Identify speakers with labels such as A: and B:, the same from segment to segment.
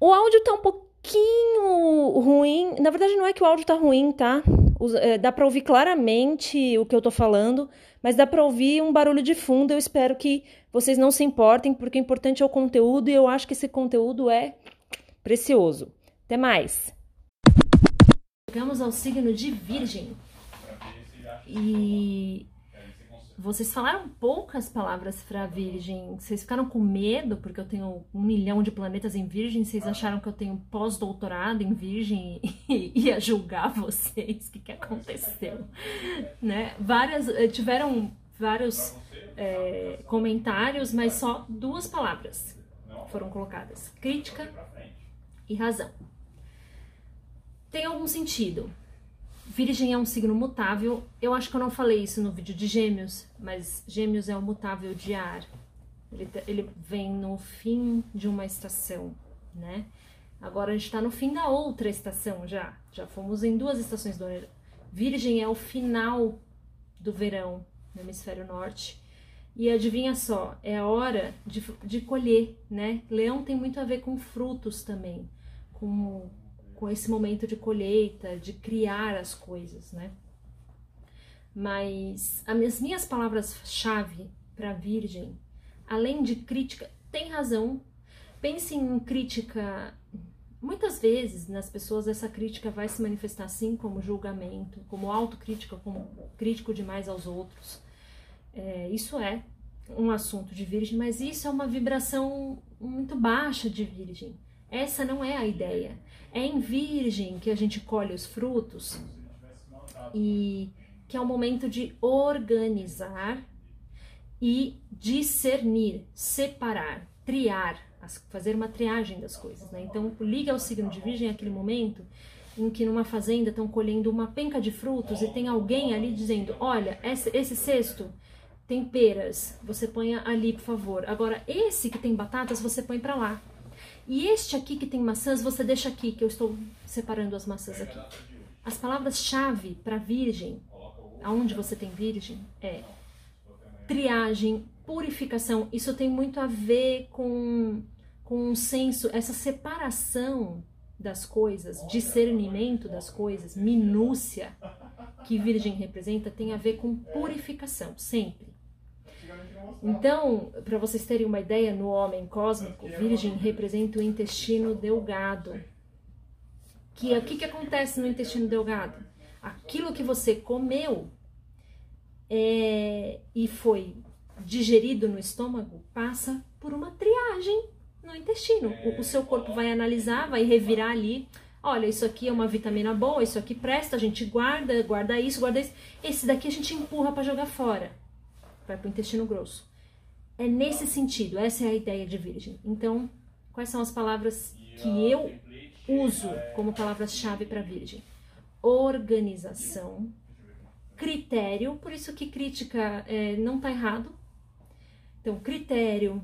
A: O áudio tá um pouquinho ruim. Na verdade, não é que o áudio tá ruim, tá? É, dá para ouvir claramente o que eu tô falando, mas dá para ouvir um barulho de fundo. Eu espero que vocês não se importem, porque o importante é o conteúdo e eu acho que esse conteúdo é precioso. Até mais! Chegamos ao signo de Virgem. E vocês falaram poucas palavras para Virgem. Vocês ficaram com medo porque eu tenho um milhão de planetas em Virgem. Vocês acharam que eu tenho pós-doutorado em Virgem e ia julgar vocês? O que, que aconteceu? Né? Várias eh, tiveram vários é, comentários, mas só duas palavras foram colocadas: crítica e razão. Tem algum sentido? Virgem é um signo mutável. Eu acho que eu não falei isso no vídeo de Gêmeos, mas Gêmeos é um mutável de ar. Ele, tá, ele vem no fim de uma estação, né? Agora a gente está no fim da outra estação já. Já fomos em duas estações do ano. Virgem é o final do verão no hemisfério norte. E adivinha só, é a hora de, de colher, né? Leão tem muito a ver com frutos também, com com esse momento de colheita, de criar as coisas, né? Mas as minhas palavras-chave para Virgem, além de crítica, tem razão. Pense em crítica. Muitas vezes nas pessoas essa crítica vai se manifestar assim como julgamento, como autocrítica, como crítico demais aos outros. É, isso é um assunto de Virgem, mas isso é uma vibração muito baixa de Virgem. Essa não é a ideia. É em Virgem que a gente colhe os frutos e que é o momento de organizar e discernir, separar, triar, fazer uma triagem das coisas. Né? Então, liga ao signo de Virgem aquele momento em que numa fazenda estão colhendo uma penca de frutos e tem alguém ali dizendo: Olha, esse, esse cesto tem peras, você põe ali, por favor. Agora, esse que tem batatas, você põe para lá. E este aqui que tem maçãs, você deixa aqui, que eu estou separando as maçãs aqui. As palavras-chave para virgem, aonde você tem virgem, é triagem, purificação. Isso tem muito a ver com, com um senso, essa separação das coisas, discernimento das coisas, minúcia que virgem representa, tem a ver com purificação, sempre. Então, para vocês terem uma ideia, no homem cósmico, Virgem representa o intestino delgado. Que o que, que acontece no intestino delgado? Aquilo que você comeu é, e foi digerido no estômago passa por uma triagem no intestino. O, o, seu corpo vai analisar, vai revirar ali. Olha, isso aqui é uma vitamina boa, isso aqui presta, a gente guarda, guarda isso, guarda isso. Esse daqui a gente empurra para jogar fora vai para o intestino grosso. É nesse sentido, essa é a ideia de virgem. Então, quais são as palavras que eu uso como palavras-chave para virgem? Organização, critério, por isso que crítica é, não está errado. Então, critério,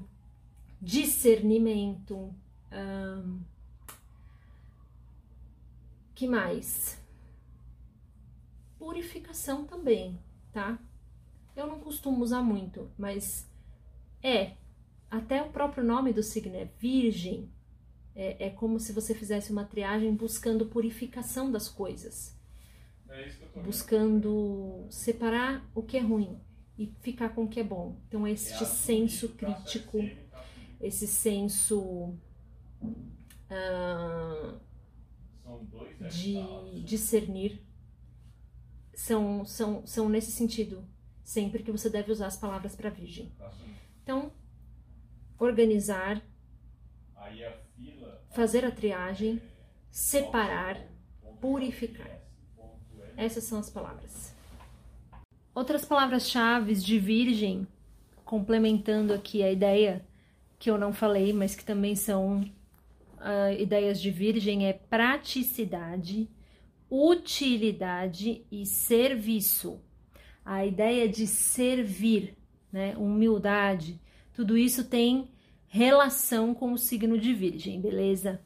A: discernimento, hum, que mais? Purificação também, tá? Eu não costumo usar muito, mas é. Até o próprio nome do signo é Virgem. É, é como se você fizesse uma triagem buscando purificação das coisas. É buscando separar o que é ruim e ficar com o que é bom. Então, é este senso crítico, esse senso uh, de discernir são, são, são nesse sentido, sempre que você deve usar as palavras para virgem. Então, organizar, fazer a triagem, separar, purificar. Essas são as palavras. Outras palavras-chave de virgem, complementando aqui a ideia que eu não falei, mas que também são uh, ideias de virgem, é praticidade, utilidade e serviço. A ideia de servir, né, humildade, tudo isso tem relação com o signo de Virgem, beleza?